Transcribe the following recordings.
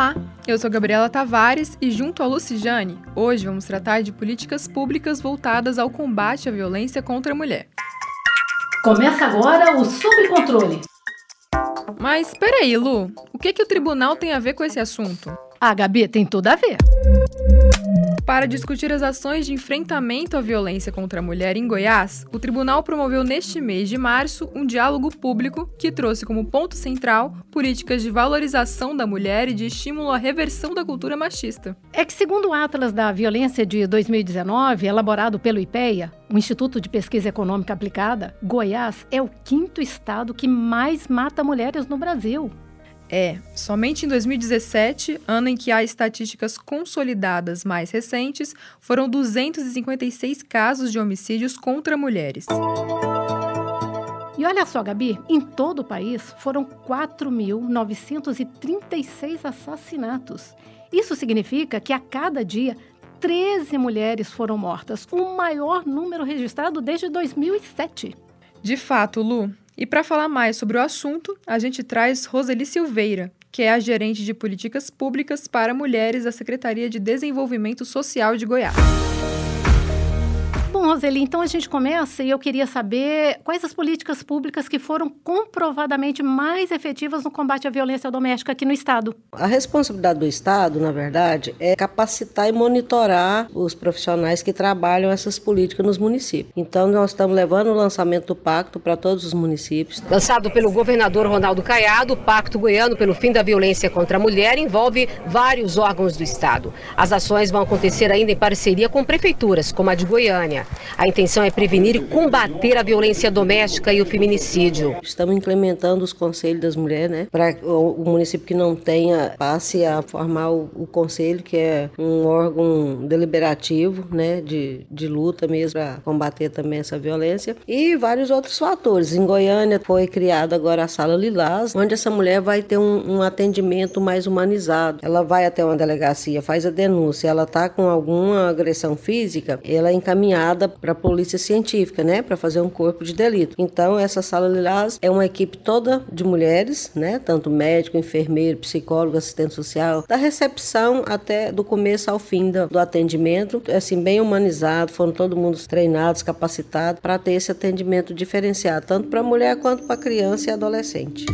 Olá, eu sou Gabriela Tavares e junto a Lucijane, hoje vamos tratar de políticas públicas voltadas ao combate à violência contra a mulher. Começa agora o Sob Controle. Mas peraí, Lu, o que, que o tribunal tem a ver com esse assunto? Ah, Gabi, tem tudo a ver. Para discutir as ações de enfrentamento à violência contra a mulher em Goiás, o tribunal promoveu neste mês de março um diálogo público que trouxe como ponto central políticas de valorização da mulher e de estímulo à reversão da cultura machista. É que, segundo o Atlas da Violência de 2019, elaborado pelo IPEA, o Instituto de Pesquisa Econômica Aplicada, Goiás é o quinto estado que mais mata mulheres no Brasil. É, somente em 2017, ano em que há estatísticas consolidadas mais recentes, foram 256 casos de homicídios contra mulheres. E olha só, Gabi, em todo o país foram 4.936 assassinatos. Isso significa que a cada dia 13 mulheres foram mortas, o maior número registrado desde 2007. De fato, Lu, e para falar mais sobre o assunto, a gente traz Roseli Silveira, que é a gerente de políticas públicas para mulheres da Secretaria de Desenvolvimento Social de Goiás. Bom, Roseli, então a gente começa e eu queria saber quais as políticas públicas que foram comprovadamente mais efetivas no combate à violência doméstica aqui no Estado. A responsabilidade do Estado, na verdade, é capacitar e monitorar os profissionais que trabalham essas políticas nos municípios. Então, nós estamos levando o lançamento do pacto para todos os municípios. Lançado pelo governador Ronaldo Caiado, o Pacto Goiano pelo Fim da Violência contra a Mulher envolve vários órgãos do Estado. As ações vão acontecer ainda em parceria com prefeituras, como a de Goiânia. A intenção é prevenir e combater a violência doméstica e o feminicídio. Estamos implementando os conselhos das mulheres, né? Para o município que não tenha, passe a formar o, o conselho, que é um órgão deliberativo, né? De, de luta mesmo para combater também essa violência. E vários outros fatores. Em Goiânia foi criada agora a Sala Lilás, onde essa mulher vai ter um, um atendimento mais humanizado. Ela vai até uma delegacia, faz a denúncia, ela está com alguma agressão física, ela é encaminhada para a polícia científica, né, para fazer um corpo de delito. Então, essa sala Lilás é uma equipe toda de mulheres, né, tanto médico, enfermeiro, psicólogo, assistente social, da recepção até do começo ao fim do, do atendimento, assim bem humanizado, foram todo mundo treinados, capacitados para ter esse atendimento diferenciado, tanto para a mulher quanto para criança e adolescente.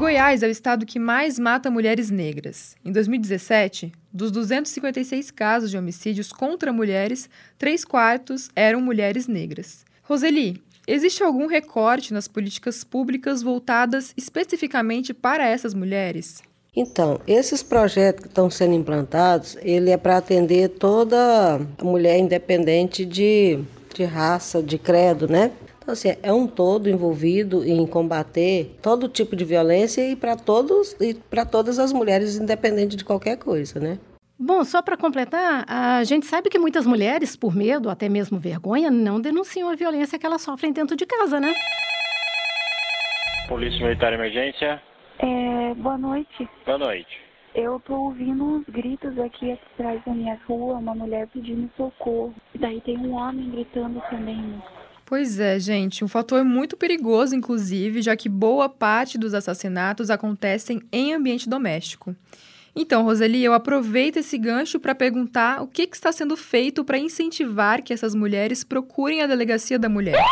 Goiás é o estado que mais mata mulheres negras. Em 2017, dos 256 casos de homicídios contra mulheres, três quartos eram mulheres negras. Roseli, existe algum recorte nas políticas públicas voltadas especificamente para essas mulheres? Então, esses projetos que estão sendo implantados, ele é para atender toda mulher independente de, de raça, de credo, né? Então, assim, é um todo envolvido em combater todo tipo de violência e para todos e para todas as mulheres, independente de qualquer coisa, né? Bom, só para completar, a gente sabe que muitas mulheres, por medo, até mesmo vergonha, não denunciam a violência que elas sofrem dentro de casa, né? Polícia Militar Emergência. É, boa noite. Boa noite. Eu tô ouvindo uns gritos aqui atrás da minha rua, uma mulher pedindo socorro. Daí tem um homem gritando também. Pois é, gente, um fator muito perigoso, inclusive, já que boa parte dos assassinatos acontecem em ambiente doméstico. Então, Roseli, eu aproveito esse gancho para perguntar o que, que está sendo feito para incentivar que essas mulheres procurem a delegacia da mulher.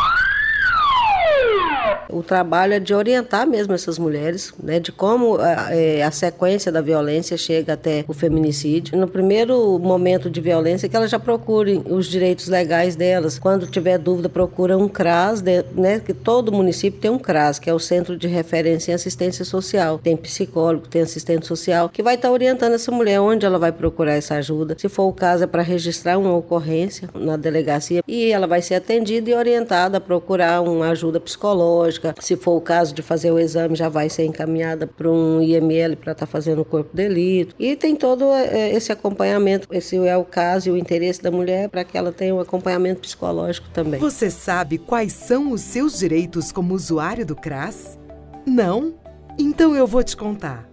O trabalho é de orientar mesmo essas mulheres, né, de como a, é, a, sequência da violência chega até o feminicídio. No primeiro momento de violência, que elas já procurem os direitos legais delas. Quando tiver dúvida, procura um CRAS, né, que todo município tem um CRAS, que é o Centro de Referência em Assistência Social. Tem psicólogo, tem assistente social, que vai estar tá orientando essa mulher onde ela vai procurar essa ajuda. Se for o caso, é para registrar uma ocorrência na delegacia e ela vai ser atendida e orientada a procurar uma ajuda psicológica. Se for o caso de fazer o exame, já vai ser encaminhada para um IML para estar tá fazendo o corpo de delito. E tem todo é, esse acompanhamento. Esse é o caso e o interesse da mulher para que ela tenha um acompanhamento psicológico também. Você sabe quais são os seus direitos como usuário do CRAS? Não? Então eu vou te contar.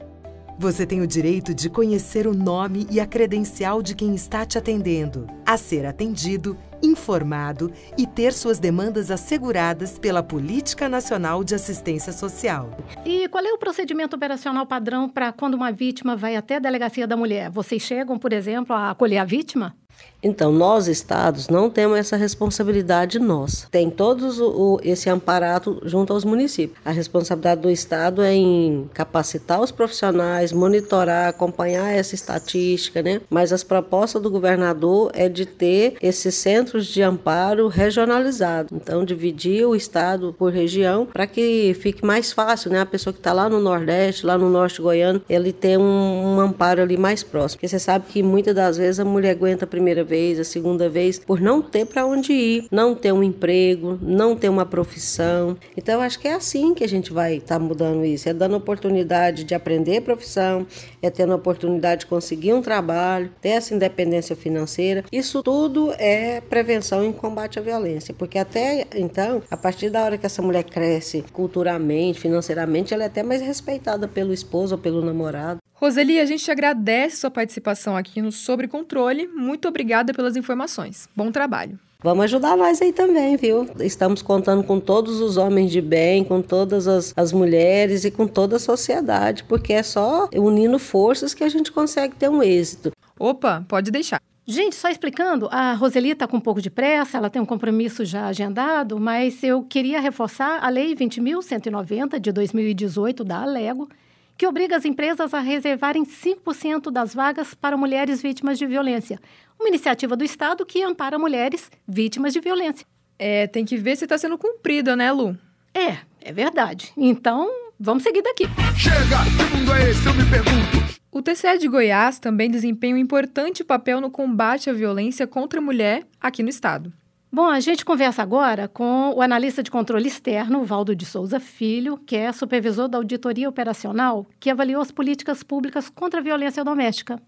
Você tem o direito de conhecer o nome e a credencial de quem está te atendendo, a ser atendido informado e ter suas demandas asseguradas pela Política Nacional de Assistência Social. E qual é o procedimento operacional padrão para quando uma vítima vai até a delegacia da mulher? Vocês chegam, por exemplo, a acolher a vítima? Então, nós, estados, não temos essa responsabilidade nossa. Tem todos o, esse amparato junto aos municípios. A responsabilidade do estado é em capacitar os profissionais, monitorar, acompanhar essa estatística, né? Mas as propostas do governador é de ter esses centros de amparo regionalizados. Então, dividir o estado por região para que fique mais fácil, né? A pessoa que está lá no Nordeste, lá no Norte Goiano, ele ter um, um amparo ali mais próximo. Porque você sabe que muitas das vezes a mulher aguenta a primeira vez a segunda vez, por não ter para onde ir, não ter um emprego, não ter uma profissão. Então, acho que é assim que a gente vai estar tá mudando isso: é dando oportunidade de aprender profissão, é tendo a oportunidade de conseguir um trabalho, ter essa independência financeira. Isso tudo é prevenção em combate à violência, porque até então, a partir da hora que essa mulher cresce culturalmente, financeiramente, ela é até mais respeitada pelo esposo ou pelo namorado. Roseli, a gente agradece sua participação aqui no Sobre Controle. Muito obrigada pelas informações. Bom trabalho. Vamos ajudar nós aí também, viu? Estamos contando com todos os homens de bem, com todas as, as mulheres e com toda a sociedade, porque é só unindo forças que a gente consegue ter um êxito. Opa, pode deixar. Gente, só explicando, a Roseli está com um pouco de pressa, ela tem um compromisso já agendado, mas eu queria reforçar a Lei 20.190 de 2018 da Alego, que obriga as empresas a reservarem 5% das vagas para mulheres vítimas de violência. Uma iniciativa do Estado que ampara mulheres vítimas de violência. É, tem que ver se está sendo cumprida, né, Lu? É, é verdade. Então, vamos seguir daqui. Chega! Que mundo é esse? Eu me pergunto. O TCE de Goiás também desempenha um importante papel no combate à violência contra a mulher aqui no estado. Bom, a gente conversa agora com o analista de controle externo, Valdo de Souza Filho, que é supervisor da auditoria operacional, que avaliou as políticas públicas contra a violência doméstica.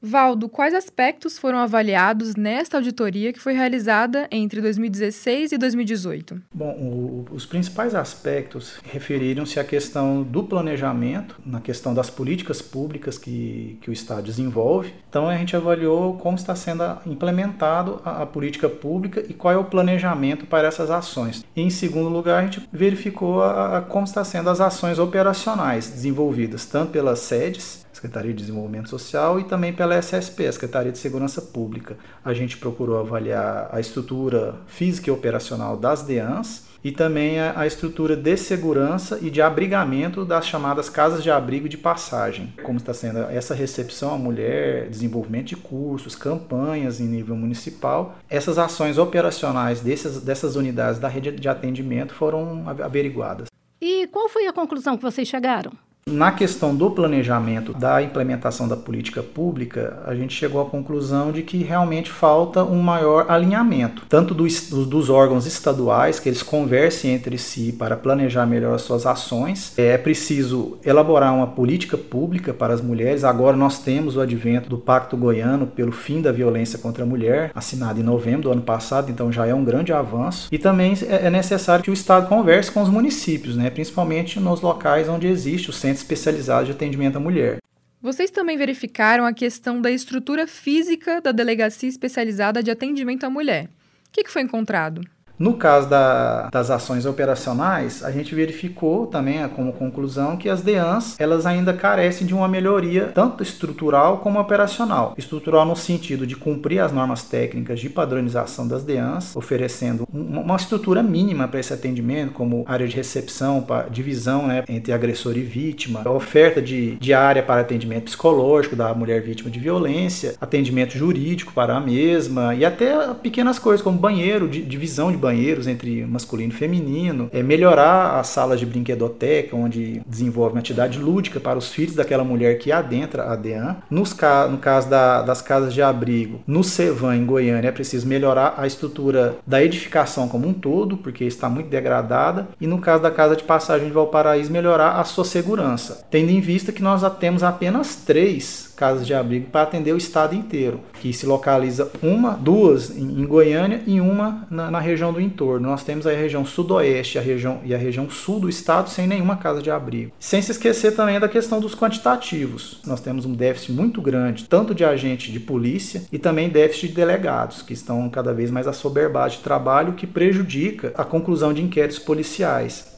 Valdo, quais aspectos foram avaliados nesta auditoria que foi realizada entre 2016 e 2018? Bom, o, os principais aspectos referiram-se à questão do planejamento, na questão das políticas públicas que, que o Estado desenvolve. Então, a gente avaliou como está sendo implementado a, a política pública e qual é o planejamento para essas ações. E, em segundo lugar, a gente verificou a, a como está sendo as ações operacionais desenvolvidas, tanto pelas sedes Secretaria de Desenvolvimento Social, e também pela SSP, a Secretaria de Segurança Pública. A gente procurou avaliar a estrutura física e operacional das DEANs e também a, estrutura de segurança e de abrigamento das chamadas casas de abrigo de passagem. Como está sendo essa recepção à mulher, desenvolvimento de cursos, campanhas em nível municipal. Essas ações operacionais dessas, dessas unidades da rede de atendimento foram averiguadas. E qual foi a conclusão que vocês chegaram? Na questão do planejamento da implementação da política pública, a gente chegou à conclusão de que realmente falta um maior alinhamento, tanto dos, dos órgãos estaduais, que eles conversem entre si para planejar melhor as suas ações. É preciso elaborar uma política pública para as mulheres. Agora nós temos o advento do Pacto Goiano pelo fim da violência contra a mulher, assinado em novembro do ano passado, então já é um grande avanço. E também é, é necessário que o Estado converse com os municípios, né, principalmente nos locais onde existe o centro especializado de atendimento à mulher. Vocês também verificaram a questão da estrutura física da Delegacia Especializada de Atendimento à Mulher. O que foi encontrado? No caso da, das ações operacionais, a gente verificou também como conclusão que as DEANs elas ainda carecem de uma melhoria tanto estrutural como operacional. Estrutural no sentido de cumprir as normas técnicas de padronização das DEANs, oferecendo uma estrutura mínima para esse atendimento, como área de recepção, divisão né, entre agressor e vítima, oferta de, de área para atendimento psicológico da mulher vítima de violência, atendimento jurídico para a mesma e até pequenas coisas como banheiro, divisão de banheiro banheiros entre masculino e feminino, é melhorar as salas de brinquedoteca, onde desenvolve uma atividade lúdica para os filhos daquela mulher que adentra a DEAN. Nos ca no caso da, das casas de abrigo, no Cevan, em Goiânia, é preciso melhorar a estrutura da edificação como um todo, porque está muito degradada. E no caso da casa de passagem de Valparaíso, melhorar a sua segurança, tendo em vista que nós temos apenas três casas de abrigo para atender o estado inteiro, que se localiza uma, duas em, Goiânia e uma na, na, região do entorno. Nós temos a região sudoeste a região, e a região sul do estado sem nenhuma casa de abrigo. Sem se esquecer também da questão dos quantitativos. Nós temos um déficit muito grande, tanto de agente de polícia e também déficit de delegados, que estão cada vez mais assoberbados de trabalho, que prejudica a conclusão de inquéritos policiais.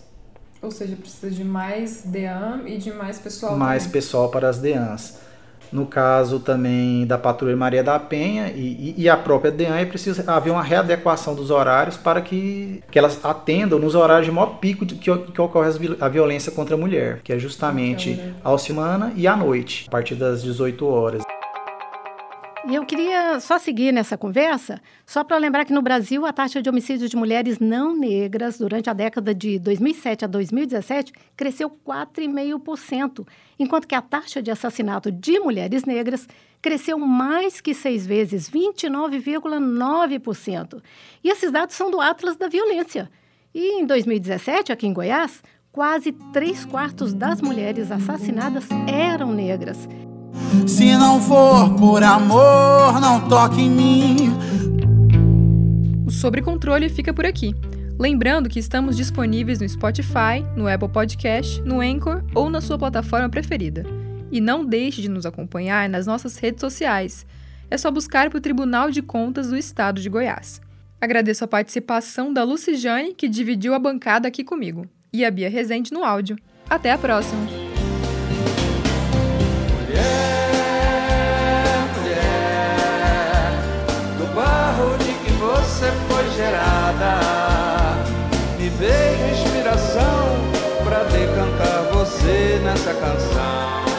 Ou seja, precisa de mais DEAM e de mais pessoal. Mais também. pessoal para as DEANs. No caso também da Patrulha Maria da Penha e, e, e a própria DEAN, é preciso haver uma readequação dos horários para que, que elas atendam nos horários de maior pico de, que, que ocorre a violência contra a mulher, que é justamente ao semana e à noite, a partir das 18 horas. E eu queria só seguir nessa conversa, só para lembrar que no Brasil a taxa de homicídios de mulheres não negras durante a década de 2007 a 2017 cresceu 4,5%, enquanto que a taxa de assassinato de mulheres negras cresceu mais que seis vezes, 29,9%. E esses dados são do Atlas da Violência. E em 2017, aqui em Goiás, quase três quartos das mulheres assassinadas eram negras. Se não for por amor, não toque em mim. O Sobre Controle fica por aqui. Lembrando que estamos disponíveis no Spotify, no Apple Podcast, no Anchor ou na sua plataforma preferida. E não deixe de nos acompanhar nas nossas redes sociais. É só buscar o Tribunal de Contas do Estado de Goiás. Agradeço a participação da Lucijane, que dividiu a bancada aqui comigo, e a Bia Rezende no áudio. Até a próxima! Você foi gerada. Me veio inspiração pra decantar você nessa canção.